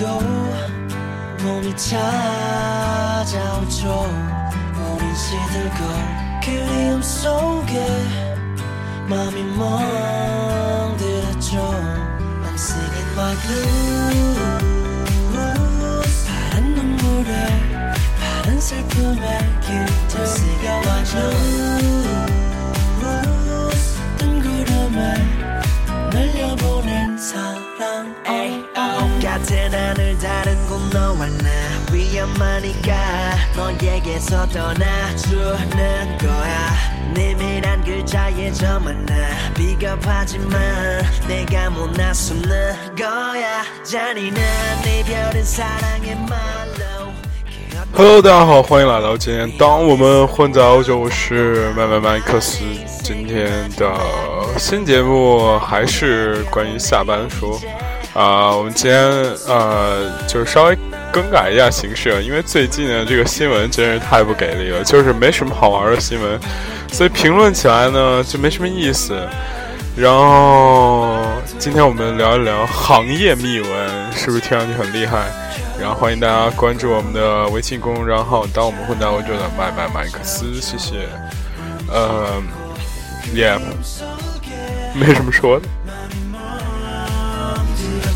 그래도 몸이 찾아오죠. 우린 시들고 그리움 속에 마음이 멍들었죠. I'm singing my blues. 파란 눈물에 파란 슬픔에 my blues. 뜬 구름에 날려보낸 사랑. 같은 하늘 다른 곳 너와 나 위험하니까 너에게서 떠나주는 거야 내밀한 글자에 저만 나 비겁하지만 내가 못 나서는 거야 잔인한 이별은 사랑의 말로 Hello，大家好，欢迎来到今天。当我们混在欧洲，我是麦麦麦克斯。今天的新节目还是关于下班说 啊、我们今天呃，就是稍微更改一下形式，因为最近呢，这个新闻真是太不给力了，就是没什么好玩的新闻，所以评论起来呢就没什么意思。然后今天我们聊一聊行业秘闻，是不是听上去很厉害？然后欢迎大家关注我们的微信公众号“当我们混在欧洲的麦麦麦克斯”，谢谢。呃，Yeah，没什么说的。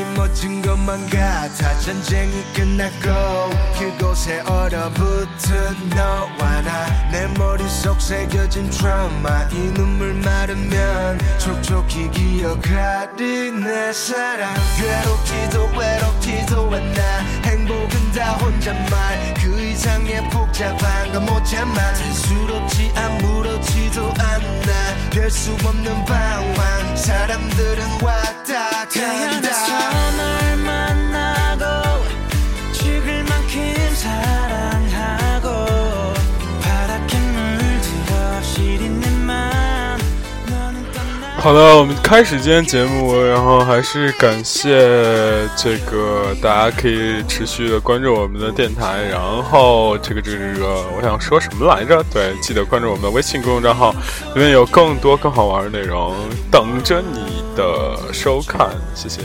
이 멎은 것만 같아. 전쟁이 끝났고 그곳에 얼어붙은 너와 나. 내 머릿속 새겨진 트라우마. 이 눈물 마르면 촉촉히 기억하리 내 사랑. 괴롭지도 외롭지도 않아 행복은 다 혼잣말. 그 이상의 복잡한 건 못 참아 수롭지 아무렇지도 않아. 별수 없는 방황. 사람들은 왔다 간다 好的，我们开始今天节目，然后还是感谢这个大家可以持续的关注我们的电台，然后这个这个这个，我想说什么来着？对，记得关注我们的微信公众账号，里面有更多更好玩的内容等着你的收看，谢谢。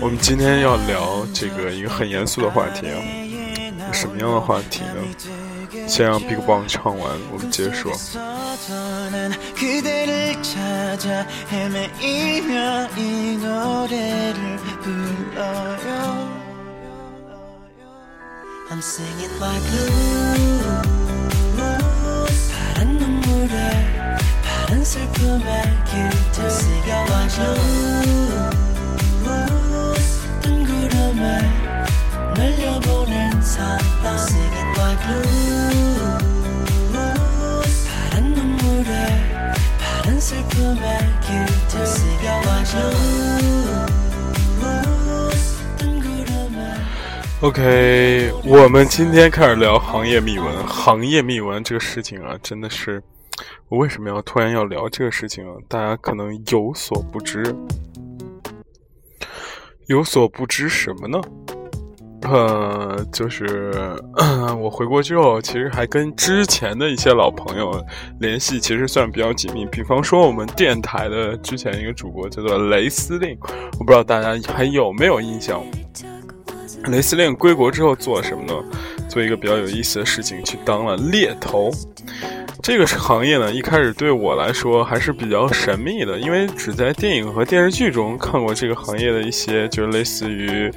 我们今天要聊这个一个很严肃的话题啊，什么样的话题呢？先让 BigBang 唱完，我们接着说。 떠난 그대를 찾아 헤매이며 이 노래를 불러요. I'm singing my blues. 파란 눈물에 파란 슬픔에 깃들여 my blues. 뜬 구름에 날려보낸 사랑. Singing my blues OK，我们今天开始聊行业秘闻。行业秘闻这个事情啊，真的是，我为什么要突然要聊这个事情啊？大家可能有所不知，有所不知什么呢？呃，就是我回国之后，其实还跟之前的一些老朋友联系，其实算比较紧密。比方说，我们电台的之前一个主播叫做雷司令，我不知道大家还有没有印象？雷司令归国之后做什么呢？做一个比较有意思的事情，去当了猎头。这个行业呢，一开始对我来说还是比较神秘的，因为只在电影和电视剧中看过这个行业的一些，就是类似于，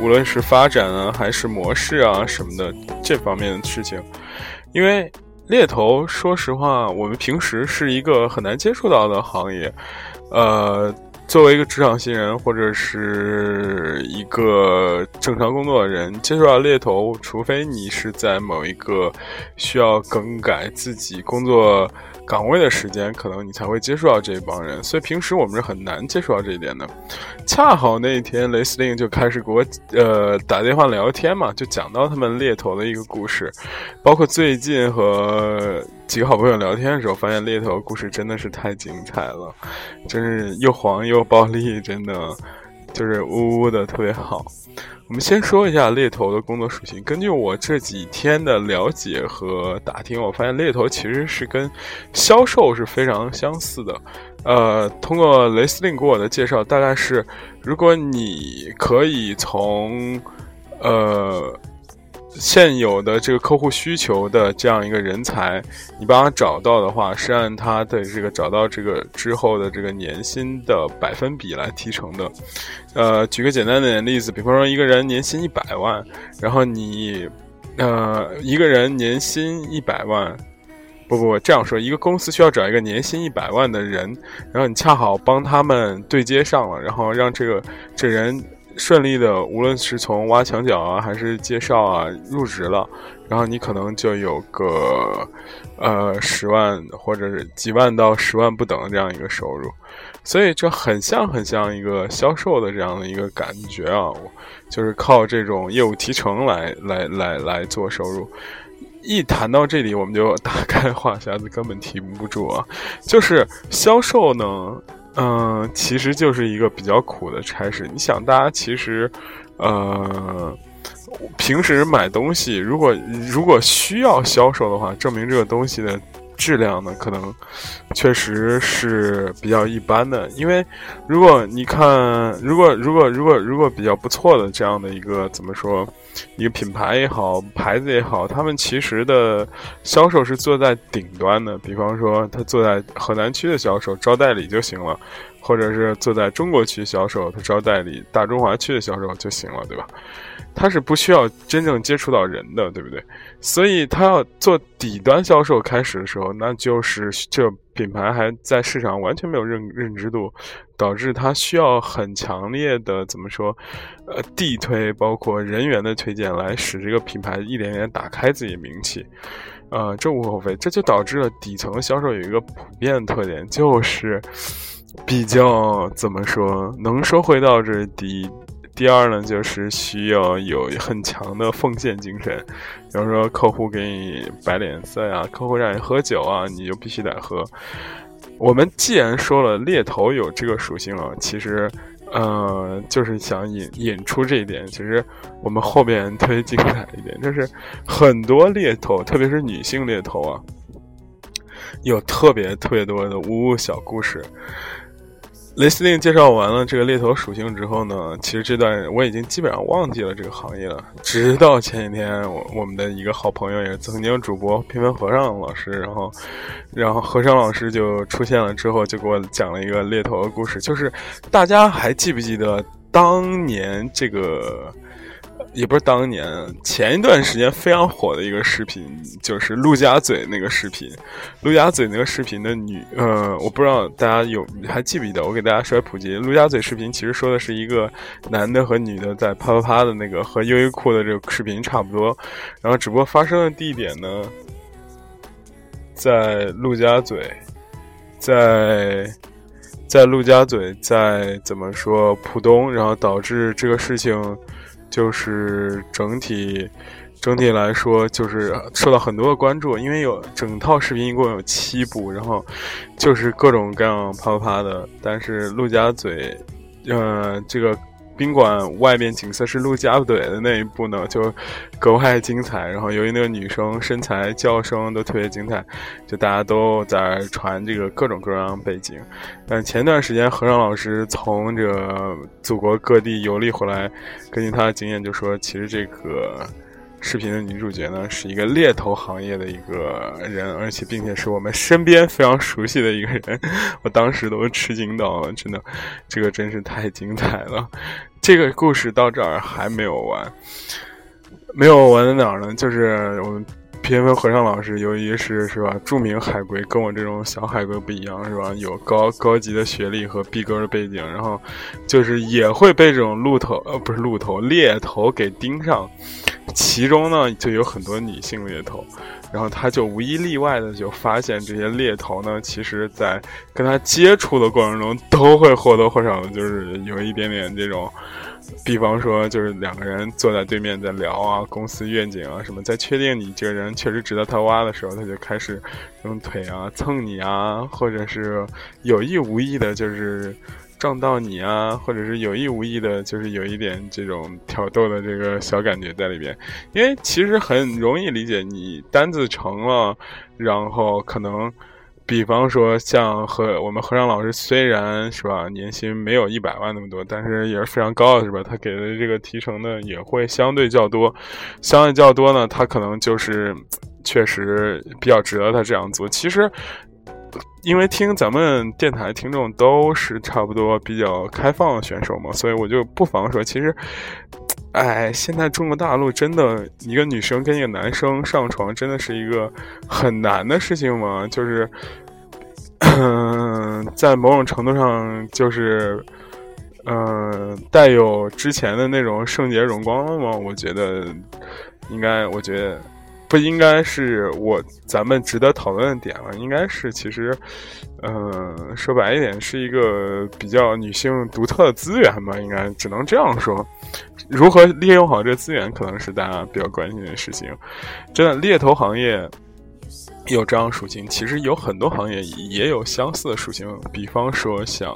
无论是发展啊，还是模式啊什么的这方面的事情。因为猎头，说实话，我们平时是一个很难接触到的行业，呃。作为一个职场新人或者是一个正常工作的人，接触到猎头，除非你是在某一个需要更改自己工作岗位的时间，可能你才会接触到这一帮人。所以平时我们是很难接触到这一点的。恰好那一天，雷司令就开始给我呃打电话聊天嘛，就讲到他们猎头的一个故事，包括最近和几个好朋友聊天的时候，发现猎头故事真的是太精彩了，真是又黄又暴力，真的就是呜呜的特别好。我们先说一下猎头的工作属性。根据我这几天的了解和打听，我发现猎头其实是跟销售是非常相似的。呃，通过雷司令给我的介绍，大概是如果你可以从呃。现有的这个客户需求的这样一个人才，你帮他找到的话，是按他的这个找到这个之后的这个年薪的百分比来提成的。呃，举个简单的例子，比方说一个人年薪一百万，然后你，呃，一个人年薪一百万，不不不，这样说，一个公司需要找一个年薪一百万的人，然后你恰好帮他们对接上了，然后让这个这人。顺利的，无论是从挖墙脚啊，还是介绍啊，入职了，然后你可能就有个，呃，十万或者是几万到十万不等的这样一个收入，所以这很像很像一个销售的这样的一个感觉啊，就是靠这种业务提成来来来来做收入。一谈到这里，我们就打开话匣子，根本提不住啊，就是销售呢。嗯，其实就是一个比较苦的差事。你想，大家其实，呃，平时买东西，如果如果需要销售的话，证明这个东西的。质量呢，可能确实是比较一般的。因为如果你看，如果如果如果如果比较不错的这样的一个怎么说，一个品牌也好，牌子也好，他们其实的销售是坐在顶端的。比方说，他坐在河南区的销售招代理就行了，或者是坐在中国区销售，他招代理大中华区的销售就行了，对吧？他是不需要真正接触到人的，对不对？所以他要做底端销售开始的时候，那就是这品牌还在市场完全没有认认知度，导致他需要很强烈的怎么说，呃，地推包括人员的推荐来使这个品牌一点点打开自己名气，呃，这无可厚非。这就导致了底层销售有一个普遍特点，就是比较怎么说，能说会道，这是第一。第二呢，就是需要有很强的奉献精神，比如说客户给你摆脸色呀，客户让你喝酒啊，你就必须得喝。我们既然说了猎头有这个属性了，其实，呃，就是想引引出这一点。其实我们后边特别精彩一点，就是很多猎头，特别是女性猎头啊，有特别特别多的呜呜小故事。雷司令介绍完了这个猎头属性之后呢，其实这段我已经基本上忘记了这个行业了。直到前几天，我我们的一个好朋友，也是曾经主播偏偏和尚老师，然后，然后和尚老师就出现了之后，就给我讲了一个猎头的故事。就是大家还记不记得当年这个？也不是当年，前一段时间非常火的一个视频，就是陆家嘴那个视频。陆家嘴那个视频的女，呃，我不知道大家有还记不记得？我给大家稍微普及，陆家嘴视频其实说的是一个男的和女的在啪啪啪的那个，和优衣库的这个视频差不多。然后只不过发生的地点呢，在陆家嘴，在在陆家嘴，在怎么说浦东，然后导致这个事情。就是整体，整体来说，就是受到很多的关注，因为有整套视频一共有七部，然后就是各种各样啪啪啪的。但是陆家嘴，呃，这个。宾馆外面景色是陆家嘴的那一部呢，就格外精彩。然后由于那个女生身材、叫声都特别精彩，就大家都在传这个各种各样背景。但前段时间和尚老师从这个祖国各地游历回来，根据他的经验就说，其实这个。视频的女主角呢，是一个猎头行业的一个人，而且并且是我们身边非常熟悉的一个人。我当时都吃惊到了，真的，这个真是太精彩了。这个故事到这儿还没有完，没有完在哪儿呢？就是我们偏偏和尚老师，由于是是吧，著名海归，跟我这种小海归不一样，是吧？有高高级的学历和逼格的背景，然后就是也会被这种鹿头呃不是鹿头猎头给盯上。其中呢就有很多女性猎头，然后他就无一例外的就发现这些猎头呢，其实在跟他接触的过程中，都会或多或少的就是有一点点这种。比方说，就是两个人坐在对面在聊啊，公司愿景啊什么，在确定你这个人确实值得他挖的时候，他就开始用腿啊蹭你啊，或者是有意无意的，就是撞到你啊，或者是有意无意的，就是有一点这种挑逗的这个小感觉在里边。因为其实很容易理解，你单子成了，然后可能。比方说，像和我们和尚老师，虽然是吧，年薪没有一百万那么多，但是也是非常高的，是吧？他给的这个提成呢，也会相对较多，相对较多呢，他可能就是确实比较值得他这样做。其实，因为听咱们电台听众都是差不多比较开放的选手嘛，所以我就不妨说，其实。哎，现在中国大陆真的一个女生跟一个男生上床，真的是一个很难的事情吗？就是，嗯，在某种程度上，就是，嗯，带有之前的那种圣洁荣光了吗？我觉得，应该，我觉得。不应该是我咱们值得讨论的点了，应该是其实，嗯，说白一点，是一个比较女性独特的资源吧，应该只能这样说。如何利用好这资源，可能是大家比较关心的事情。真的，猎头行业有这样属性，其实有很多行业也有相似的属性，比方说像。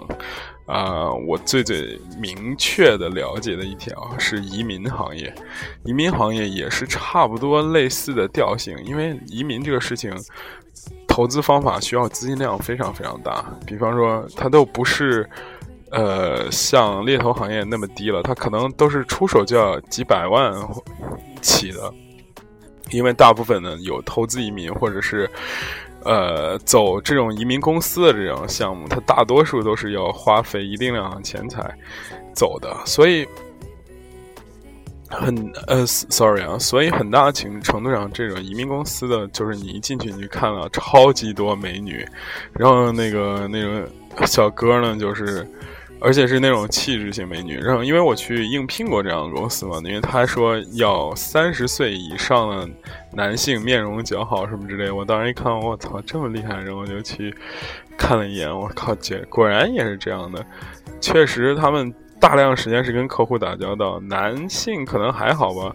啊，我最最明确的了解的一条是移民行业，移民行业也是差不多类似的调性，因为移民这个事情，投资方法需要资金量非常非常大，比方说它都不是，呃，像猎头行业那么低了，它可能都是出手就要几百万起的，因为大部分呢有投资移民或者是。呃，走这种移民公司的这种项目，它大多数都是要花费一定量的钱财走的，所以很呃，sorry 啊，所以很大程程度上，这种移民公司的就是你一进去你就看到超级多美女，然后那个那个小哥呢，就是。而且是那种气质型美女，然后因为我去应聘过这样的公司嘛，因为他说要三十岁以上的男性，面容姣好什么之类，我当时一看，我操，这么厉害，然后就去看了一眼，我靠，姐果然也是这样的，确实他们。大量时间是跟客户打交道，男性可能还好吧，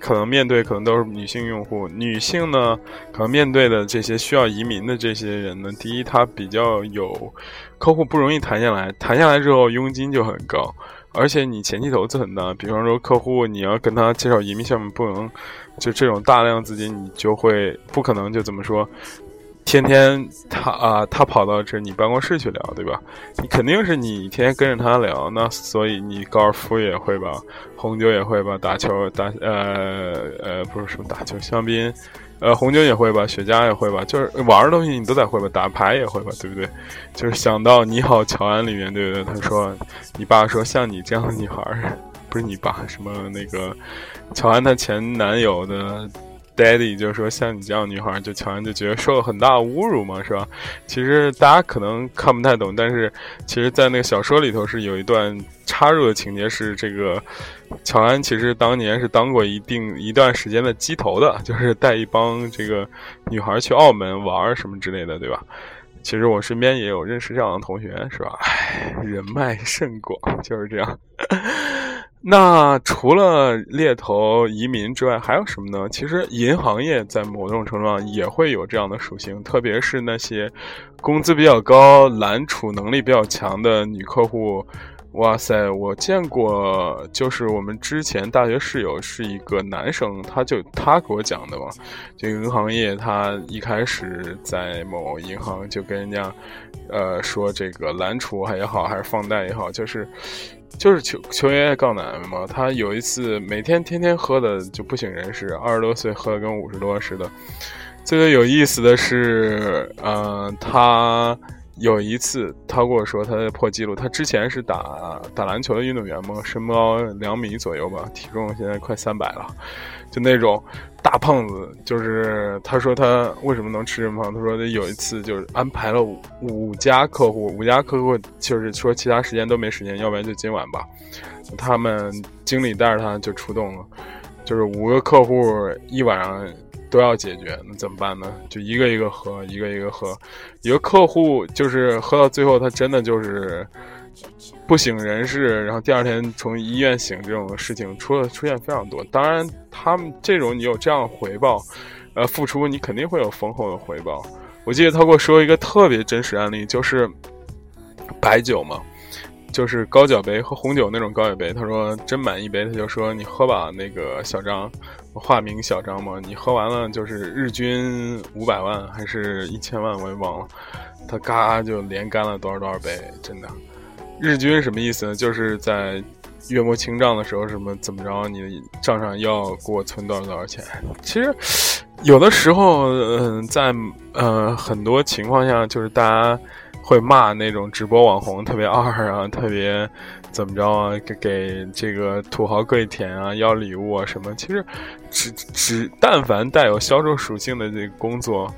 可能面对可能都是女性用户，女性呢可能面对的这些需要移民的这些人呢，第一他比较有客户不容易谈下来，谈下来之后佣金就很高，而且你前期投资很大，比方说客户你要跟他介绍移民项目，不能就这种大量资金，你就会不可能就怎么说。天天他啊，他跑到这你办公室去聊，对吧？你肯定是你天天跟着他聊，那所以你高尔夫也会吧，红酒也会吧，打球打呃呃不是什么打球，香槟，呃红酒也会吧，雪茄也会吧，就是玩的东西你都得会吧，打牌也会吧，对不对？就是想到你好乔安里面，对不对？他说你爸说像你这样的女孩，不是你爸什么那个乔安她前男友的。Daddy 就是说，像你这样女孩，就乔安就觉得受了很大的侮辱嘛，是吧？其实大家可能看不太懂，但是其实，在那个小说里头是有一段插入的情节，是这个乔安其实当年是当过一定一段时间的鸡头的，就是带一帮这个女孩去澳门玩什么之类的，对吧？其实我身边也有认识这样的同学，是吧？唉，人脉甚广，就是这样。那除了猎头移民之外，还有什么呢？其实银行业在某种程度上也会有这样的属性，特别是那些工资比较高、揽储能力比较强的女客户。哇塞，我见过，就是我们之前大学室友是一个男生，他就他给我讲的嘛，就银行业，他一开始在某银行就跟人家，呃，说这个揽储也好，还是放贷也好，就是。就是求求爷爷告奶奶嘛，他有一次每天天天喝的就不省人事，二十多岁喝的跟五十多似的。最有意思的是，嗯，他有一次他跟我说他在破纪录，他之前是打打篮球的运动员嘛，身高两米左右吧，体重现在快三百了，就那种。大胖子就是他说他为什么能吃这么胖？他说有一次就是安排了五家客户，五家客户就是说其他时间都没时间，要不然就今晚吧。他们经理带着他就出动了，就是五个客户一晚上都要解决，那怎么办呢？就一个一个喝，一个一个喝。一个客户就是喝到最后，他真的就是不省人事，然后第二天从医院醒这种事情出了出现非常多。当然，他们这种你有这样的回报，呃，付出你肯定会有丰厚的回报。我记得他给我说一个特别真实案例，就是白酒嘛。就是高脚杯和红酒那种高脚杯，他说斟满一杯，他就说你喝吧，那个小张，化名小张嘛，你喝完了就是日均五百万还是一千万，我也忘了，他嘎就连干了多少多少杯，真的，日均什么意思呢？就是在月末清账的时候，什么怎么着，你的账上要给我存多少多少钱？其实有的时候，嗯，在呃很多情况下，就是大家。会骂那种直播网红特别二啊，特别怎么着啊？给给这个土豪跪舔啊，要礼物啊什么？其实，只只但凡带有销售属性的这个工作，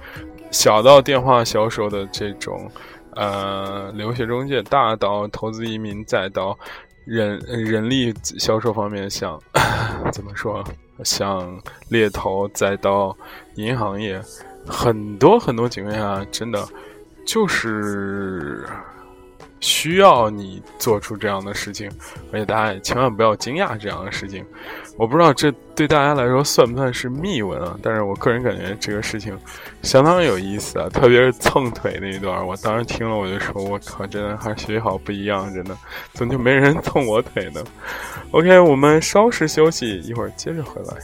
小到电话销售的这种，呃，留学中介，大到投资移民，再到人 人力销售方面，像 怎么说？像猎头，再到银行业，很多很多情况下，真的。就是需要你做出这样的事情，而且大家也千万不要惊讶这样的事情。我不知道这对大家来说算不算是秘闻啊？但是我个人感觉这个事情相当有意思啊，特别是蹭腿那一段，我当时听了我就说：“我靠，真的还是学好不一样，真的怎么就没人蹭我腿呢？”OK，我们稍事休息，一会儿接着回来。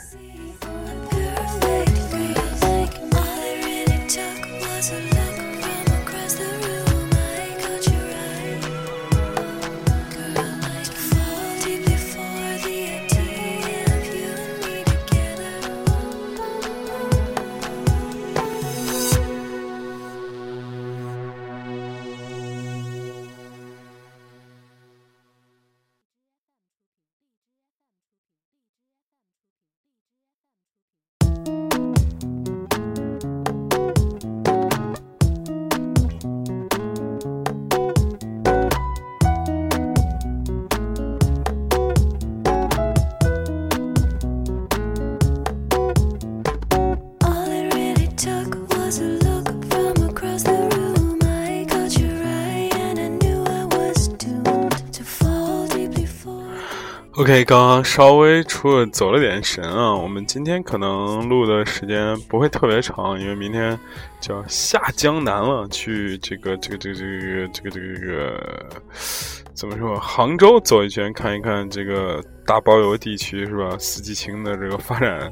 OK，刚刚稍微出了走了点神啊。我们今天可能录的时间不会特别长，因为明天就要下江南了，去这个这个这个这个这个这个这个怎么说？杭州走一圈，看一看这个大包邮地区是吧？四季青的这个发展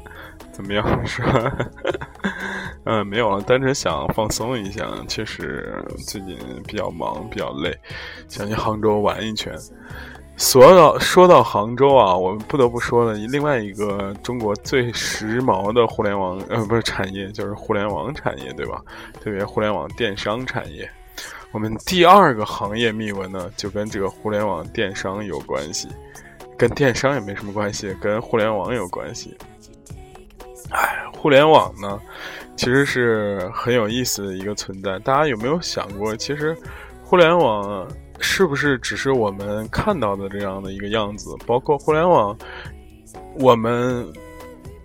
怎么样是吧？嗯，没有了，单纯想放松一下。确实最近比较忙，比较累，想去杭州玩一圈。说到说到杭州啊，我们不得不说的另外一个中国最时髦的互联网呃不是产业，就是互联网产业，对吧？特别互联网电商产业。我们第二个行业秘闻呢，就跟这个互联网电商有关系，跟电商也没什么关系，跟互联网有关系。哎，互联网呢，其实是很有意思的一个存在。大家有没有想过，其实互联网？是不是只是我们看到的这样的一个样子？包括互联网，我们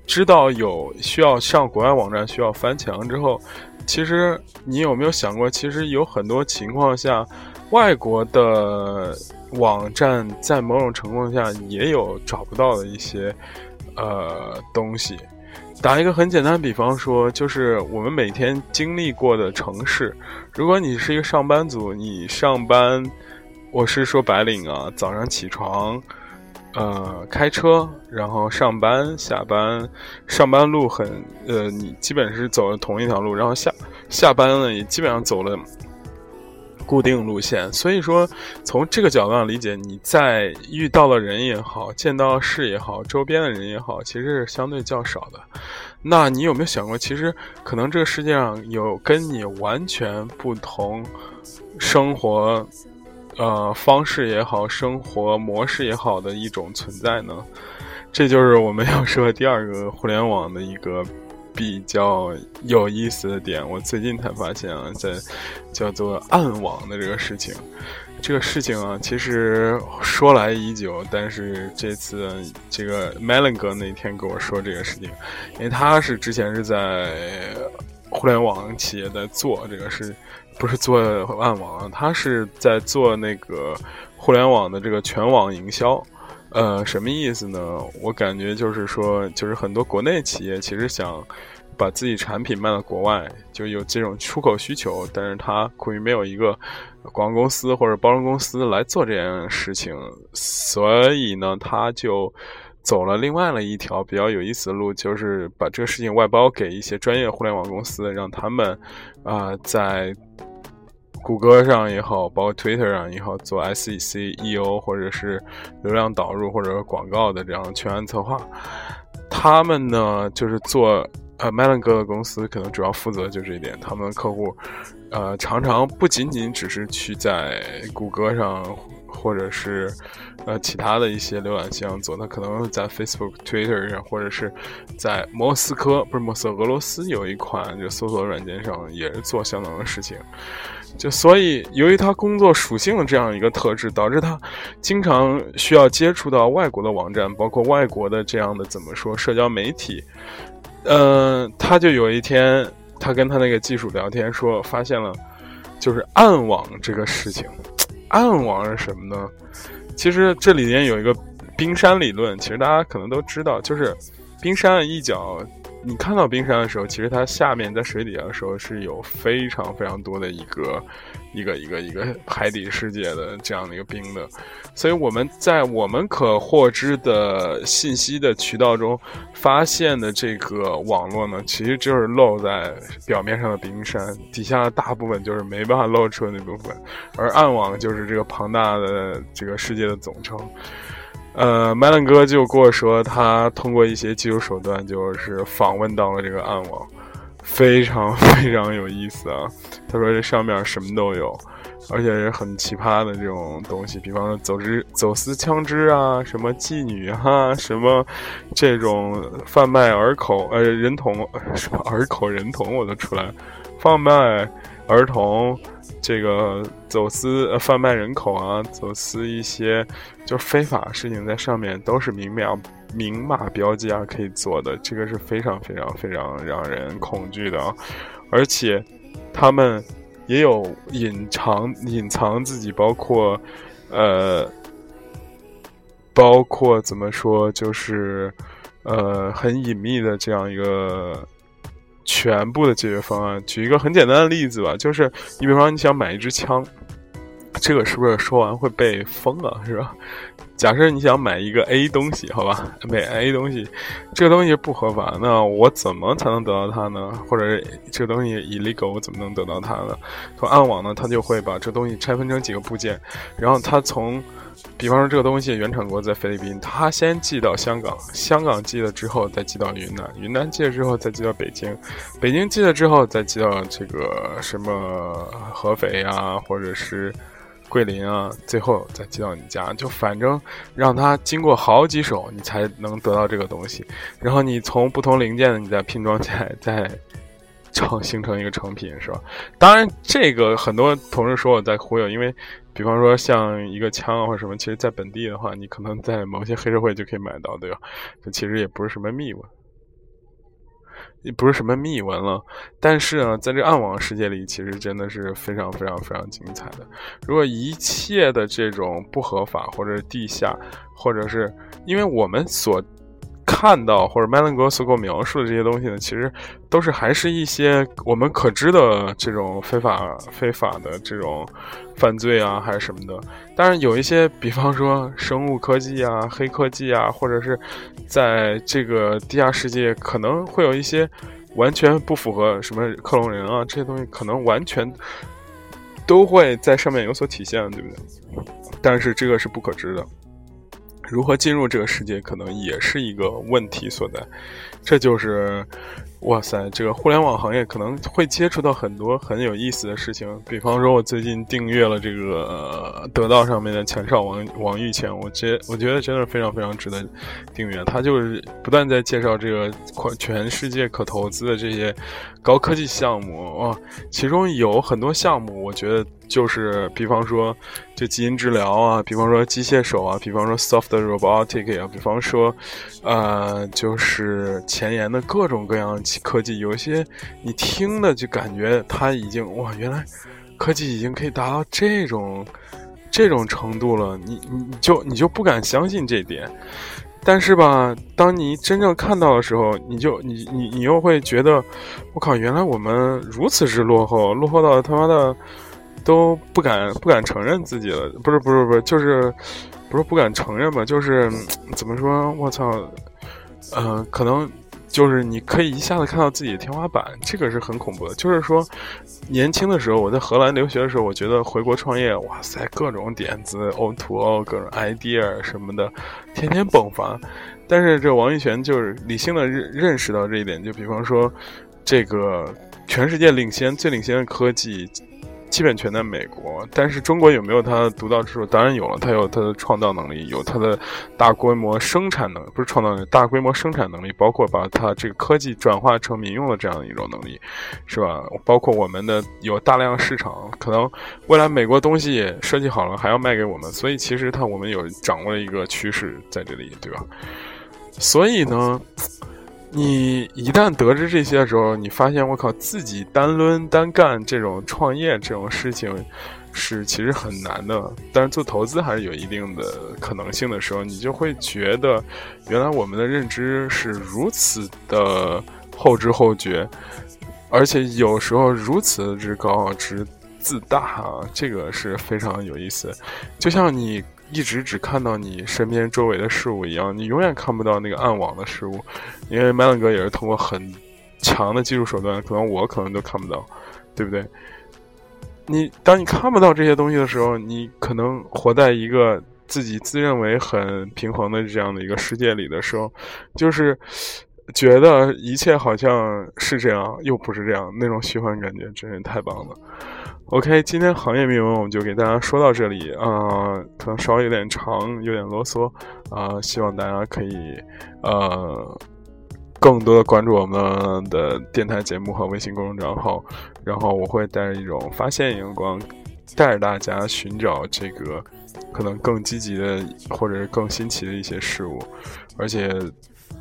知道有需要上国外网站需要翻墙之后，其实你有没有想过，其实有很多情况下，外国的网站在某种程度下也有找不到的一些呃东西。打一个很简单的比方说，就是我们每天经历过的城市。如果你是一个上班族，你上班，我是说白领啊，早上起床，呃，开车，然后上班、下班，上班路很，呃，你基本是走了同一条路，然后下下班了也基本上走了。固定路线，所以说从这个角度上理解，你在遇到了人也好，见到事也好，周边的人也好，其实是相对较少的。那你有没有想过，其实可能这个世界上有跟你完全不同生活呃方式也好，生活模式也好的一种存在呢？这就是我们要说的第二个互联网的一个。比较有意思的点，我最近才发现啊，在叫做暗网的这个事情。这个事情啊，其实说来已久，但是这次这个 Melon 哥那天跟我说这个事情，因为他是之前是在互联网企业在做这个事，不是做暗网，他是在做那个互联网的这个全网营销。呃，什么意思呢？我感觉就是说，就是很多国内企业其实想把自己产品卖到国外，就有这种出口需求，但是他苦于没有一个广告公司或者包装公司来做这件事情，所以呢，他就走了另外的一条比较有意思的路，就是把这个事情外包给一些专业互联网公司，让他们啊在。谷歌上也好，包括 Twitter 上也好，做 SEC、EO 或者是流量导入或者广告的这样全案策划，他们呢就是做呃 Melon 哥的公司，可能主要负责就这一点。他们的客户，呃，常常不仅仅只是去在谷歌上或者是呃其他的一些浏览器上做，他可能在 Facebook、Twitter 上，或者是在莫斯科，不是莫斯科，俄罗斯有一款就搜索软件上也是做相当的事情。就所以，由于他工作属性的这样一个特质，导致他经常需要接触到外国的网站，包括外国的这样的怎么说社交媒体。嗯，他就有一天，他跟他那个技术聊天，说发现了就是暗网这个事情。暗网是什么呢？其实这里面有一个冰山理论，其实大家可能都知道，就是冰山一角。你看到冰山的时候，其实它下面在水底下的时候是有非常非常多的一个一个一个一个海底世界的这样的一个冰的，所以我们在我们可获知的信息的渠道中发现的这个网络呢，其实就是露在表面上的冰山，底下的大部分就是没办法露出的那部分，而暗网就是这个庞大的这个世界的总称。呃，麦伦哥就跟我说，他通过一些技术手段，就是访问到了这个暗网，非常非常有意思啊。他说这上面什么都有，而且是很奇葩的这种东西，比方说走私走私枪支啊，什么妓女哈，什么这种贩卖儿口呃人童什么儿口人童我都出来，贩卖儿童。这个走私、呃贩卖人口啊，走私一些就非法事情，在上面都是明码明码标价可以做的，这个是非常非常非常让人恐惧的，啊！而且他们也有隐藏隐藏自己，包括呃，包括怎么说，就是呃很隐秘的这样一个。全部的解决方案，举一个很简单的例子吧，就是你比方说你想买一支枪，这个是不是说完会被封啊？是吧？假设你想买一个 A 东西，好吧，买 A 东西，这个东西不合法，那我怎么才能得到它呢？或者这个东西 illegal，我怎么能得到它呢？从暗网呢，它就会把这东西拆分成几个部件，然后它从。比方说，这个东西原产国在菲律宾，他先寄到香港，香港寄了之后再寄到云南，云南寄了之后再寄到北京，北京寄了之后再寄到这个什么合肥啊，或者是桂林啊，最后再寄到你家，就反正让它经过好几手，你才能得到这个东西。然后你从不同零件的，你再拼装起来，再成形成一个成品，是吧？当然，这个很多同事说我在忽悠，因为。比方说像一个枪啊或者什么，其实在本地的话，你可能在某些黑社会就可以买到，对吧？这其实也不是什么秘闻，也不是什么秘闻了。但是呢，在这暗网世界里，其实真的是非常非常非常精彩的。如果一切的这种不合法，或者地下，或者是因为我们所。看到或者麦伦格所给我描述的这些东西呢，其实都是还是一些我们可知的这种非法、非法的这种犯罪啊，还是什么的。当然有一些，比方说生物科技啊、黑科技啊，或者是在这个地下世界可能会有一些完全不符合什么克隆人啊这些东西，可能完全都会在上面有所体现，对不对？但是这个是不可知的。如何进入这个世界，可能也是一个问题所在。这就是哇塞，这个互联网行业可能会接触到很多很有意思的事情。比方说，我最近订阅了这个、得到上面的前少王王玉乾，我觉我觉得真的非常非常值得订阅。他就是不断在介绍这个全世界可投资的这些高科技项目哇，其中有很多项目，我觉得就是比方说就基因治疗啊，比方说机械手啊，比方说 soft robotic 啊，比方说呃就是前沿的各种各样科技，有些你听的就感觉它已经哇，原来科技已经可以达到这种这种程度了，你你就你就不敢相信这点。但是吧，当你真正看到的时候，你就你你你又会觉得，我靠，原来我们如此之落后，落后到他妈的都不敢不敢承认自己了。不是不是不是，就是不是不敢承认吧？就是怎么说？我操，呃，可能就是你可以一下子看到自己的天花板，这个是很恐怖的。就是说，年轻的时候我在荷兰留学的时候，我觉得回国创业，哇塞，各种点子，O to O，各种 idea 什么的，天天迸发。但是这王一泉就是理性的认认识到这一点，就比方说，这个全世界领先最领先的科技。基本全在美国，但是中国有没有它独到之处？当然有了，它有它的创造能力，有它的大规模生产能力，不是创造能力，大规模生产能力，包括把它这个科技转化成民用的这样的一种能力，是吧？包括我们的有大量市场，可能未来美国东西设计好了还要卖给我们，所以其实它我们有掌握了一个趋势在这里，对吧？所以呢。你一旦得知这些的时候，你发现我靠，自己单抡单干这种创业这种事情，是其实很难的。但是做投资还是有一定的可能性的时候，你就会觉得，原来我们的认知是如此的后知后觉，而且有时候如此之高傲之自大啊，这个是非常有意思。就像你。一直只看到你身边周围的事物一样，你永远看不到那个暗网的事物，因为麦伦哥也是通过很强的技术手段，可能我可能都看不到，对不对？你当你看不到这些东西的时候，你可能活在一个自己自认为很平衡的这样的一个世界里的时候，就是觉得一切好像是这样，又不是这样，那种虚幻感觉真是太棒了。OK，今天行业铭文我们就给大家说到这里啊，可能稍微有点长，有点啰嗦啊，希望大家可以呃更多的关注我们的电台节目和微信公众账号，然后我会带着一种发现荧光，带着大家寻找这个可能更积极的或者是更新奇的一些事物，而且。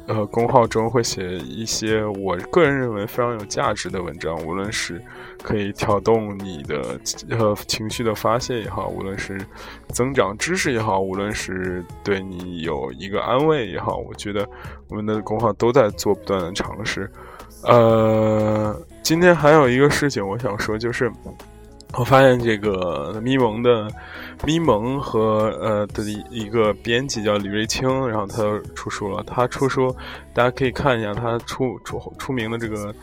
呃，公号中会写一些我个人认为非常有价值的文章，无论是可以挑动你的呃情绪的发泄也好，无论是增长知识也好，无论是对你有一个安慰也好，我觉得我们的公号都在做不断的尝试。呃，今天还有一个事情我想说，就是我发现这个咪蒙的。咪蒙和呃的一个编辑叫李瑞清，然后他出书了。他出书，大家可以看一下，他出出出名的这个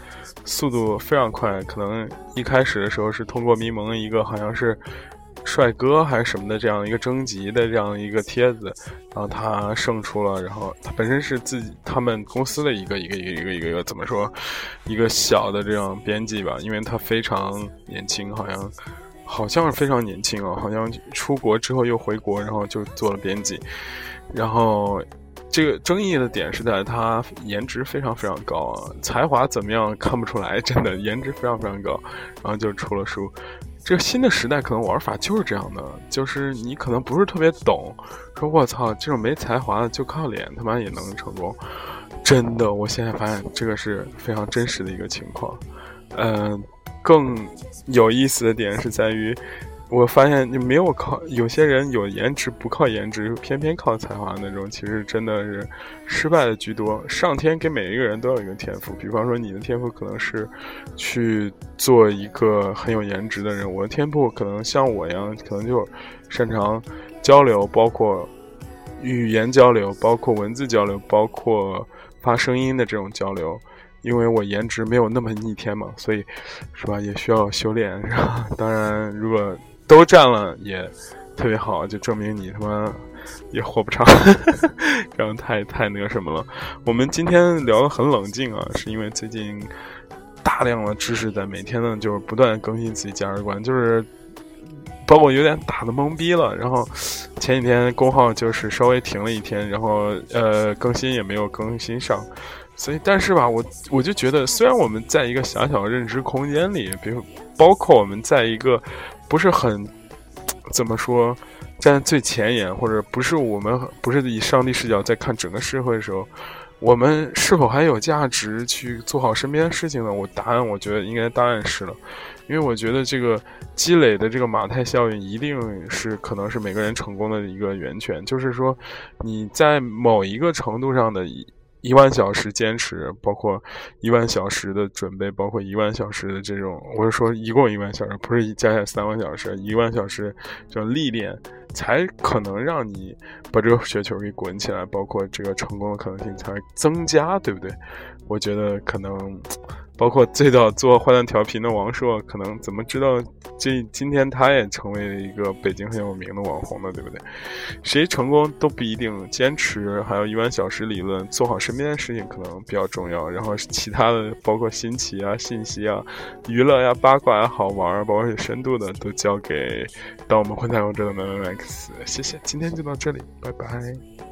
速度非常快。可能一开始的时候是通过咪蒙一个好像是帅哥还是什么的这样一个征集的这样一个帖子，然后他胜出了。然后他本身是自己他们公司的一个一个一个一个一个一个怎么说一个小的这样编辑吧，因为他非常年轻，好像。好像是非常年轻啊，好像出国之后又回国，然后就做了编辑。然后这个争议的点是在他颜值非常非常高啊，才华怎么样看不出来，真的颜值非常非常高。然后就出了书。这个新的时代可能玩法就是这样的，就是你可能不是特别懂，说我操，这种没才华的就靠脸他妈也能成功。真的，我现在发现这个是非常真实的一个情况。嗯。更有意思的点是在于，我发现你没有靠有些人有颜值不靠颜值，偏偏靠才华那种，其实真的是失败的居多。上天给每一个人都有一个天赋，比方说你的天赋可能是去做一个很有颜值的人，我的天赋可能像我一样，可能就擅长交流，包括语言交流，包括文字交流，包括发声音的这种交流。因为我颜值没有那么逆天嘛，所以，是吧？也需要修炼，是吧？当然，如果都占了，也特别好，就证明你他妈也活不长，这样太太那个什么了。我们今天聊的很冷静啊，是因为最近大量的知识在每天呢，就是不断更新自己价值观，就是把我有点打的懵逼了。然后前几天公号就是稍微停了一天，然后呃更新也没有更新上。所以，但是吧，我我就觉得，虽然我们在一个狭小的认知空间里，比如包括我们在一个不是很怎么说站在最前沿，或者不是我们不是以上帝视角在看整个社会的时候，我们是否还有价值去做好身边的事情呢？我答案，我觉得应该答案是了，因为我觉得这个积累的这个马太效应，一定是可能是每个人成功的一个源泉，就是说你在某一个程度上的。一万小时坚持，包括一万小时的准备，包括一万小时的这种，我是说一共一万小时，不是加起来三万小时，一万小时这种历练，才可能让你把这个雪球给滚起来，包括这个成功的可能性才增加，对不对？我觉得可能。包括最早做坏蛋调频的王硕，可能怎么知道这今天他也成为了一个北京很有名的网红呢？对不对？谁成功都不一定坚持，还有一万小时理论，做好身边的事情可能比较重要。然后其他的，包括新奇啊、信息啊、娱乐呀、八卦呀、好玩儿，包括有深度的，都交给当我们混蛋王者的 M M X。谢谢，今天就到这里，拜拜。